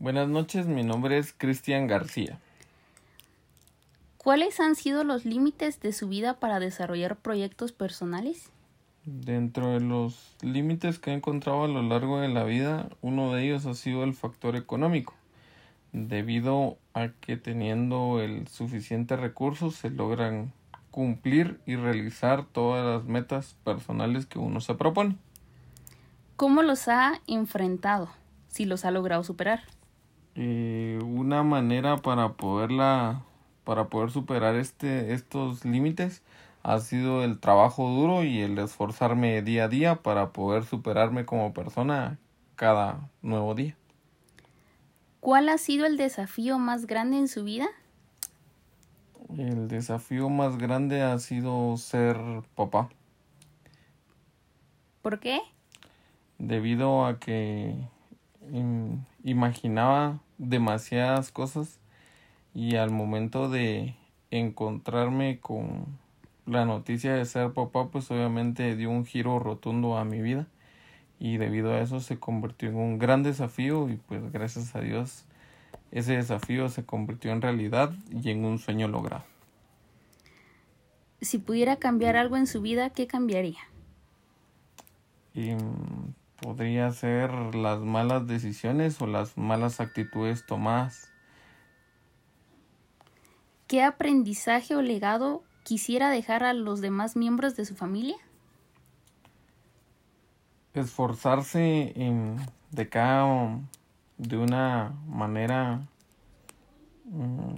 Buenas noches, mi nombre es Cristian García. ¿Cuáles han sido los límites de su vida para desarrollar proyectos personales? Dentro de los límites que he encontrado a lo largo de la vida, uno de ellos ha sido el factor económico, debido a que teniendo el suficiente recursos se logran cumplir y realizar todas las metas personales que uno se propone. ¿Cómo los ha enfrentado? Si los ha logrado superar. Eh, una manera para poderla para poder superar este estos límites ha sido el trabajo duro y el esforzarme día a día para poder superarme como persona cada nuevo día. ¿Cuál ha sido el desafío más grande en su vida? El desafío más grande ha sido ser papá. ¿Por qué? Debido a que imaginaba demasiadas cosas y al momento de encontrarme con la noticia de ser papá pues obviamente dio un giro rotundo a mi vida y debido a eso se convirtió en un gran desafío y pues gracias a Dios ese desafío se convirtió en realidad y en un sueño logrado. Si pudiera cambiar algo en su vida, ¿qué cambiaría? Y, podría ser las malas decisiones o las malas actitudes tomadas. ¿Qué aprendizaje o legado quisiera dejar a los demás miembros de su familia? Esforzarse en, de cada de una manera mm,